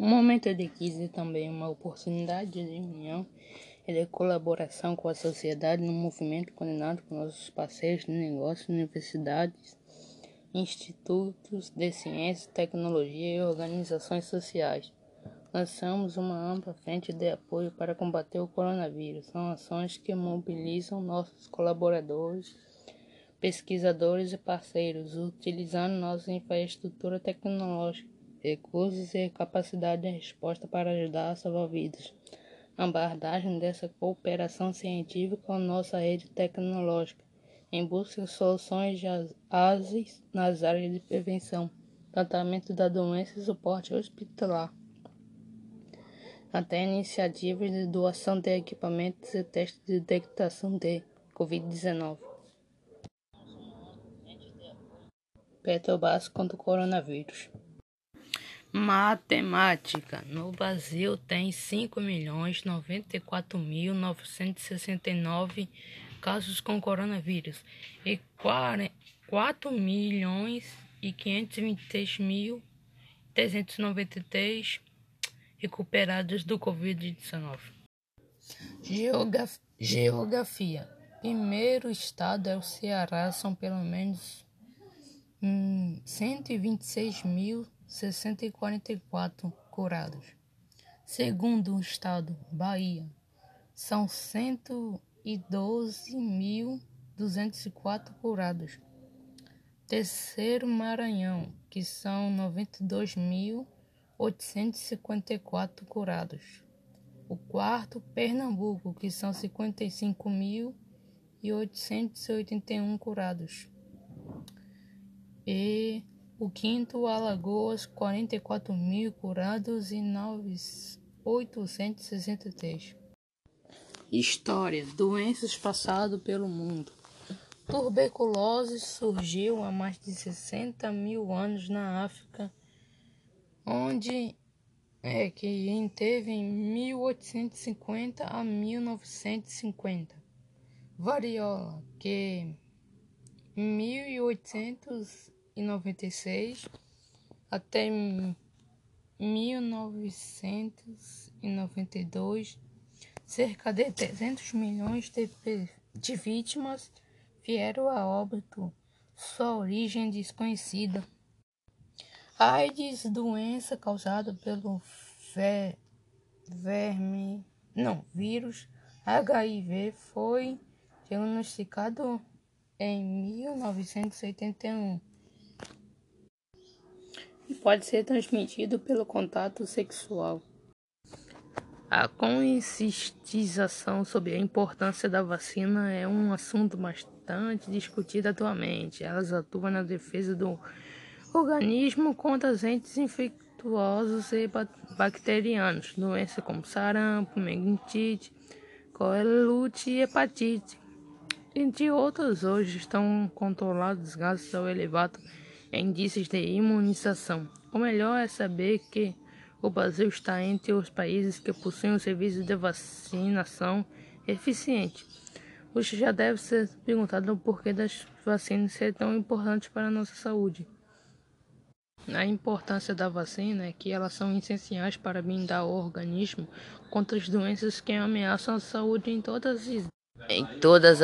Um momento de crise é também uma oportunidade de união e de colaboração com a sociedade no movimento coordenado com nossos parceiros de negócios, universidades, institutos de ciência, tecnologia e organizações sociais. Lançamos uma ampla frente de apoio para combater o coronavírus. São ações que mobilizam nossos colaboradores, pesquisadores e parceiros, utilizando nossa infraestrutura tecnológica recursos e capacidade de resposta para ajudar a salvar vidas. A abordagem dessa cooperação científica com nossa rede tecnológica, em busca de soluções ágeis nas áreas de prevenção, tratamento da doença e suporte hospitalar, até iniciativas de doação de equipamentos e testes de detectação de Covid-19. Petrobras contra o coronavírus. Matemática. No Brasil tem 5.094.969 casos com coronavírus e 4 milhões e 526.393 recuperados do Covid-19. Geografia. Primeiro estado é o Ceará, são pelo menos hum, 126 mil 644 curados. Segundo o estado, Bahia, são 112.204 curados. Terceiro, Maranhão, que são 92.854 curados. O quarto, Pernambuco, que são 55.881 curados. E o quinto, Alagoas, 44 mil curados e 863. História: Doenças passadas pelo mundo. Tuberculose surgiu há mais de 60 mil anos na África, onde é que teve em 1850 a 1950. Variola, que 1800 1996 até 1992, cerca de 300 milhões de, de vítimas vieram a óbito, sua origem desconhecida. A AIDS, doença causada pelo ver, verme, não, vírus HIV, foi diagnosticado em 1981 e pode ser transmitido pelo contato sexual. A conscientização sobre a importância da vacina é um assunto bastante discutido atualmente. Elas atuam na defesa do organismo contra agentes infectuosos e bacterianos, doenças como sarampo, meningite, coelute e hepatite. Entre outras, hoje estão controlados graças ao elevado índices de imunização. O melhor é saber que o Brasil está entre os países que possuem um serviço de vacinação eficiente. Você já deve ser perguntado o porquê das vacinas ser tão importantes para a nossa saúde. A importância da vacina é que elas são essenciais para blindar o organismo contra as doenças que ameaçam a saúde em todas as, em todas as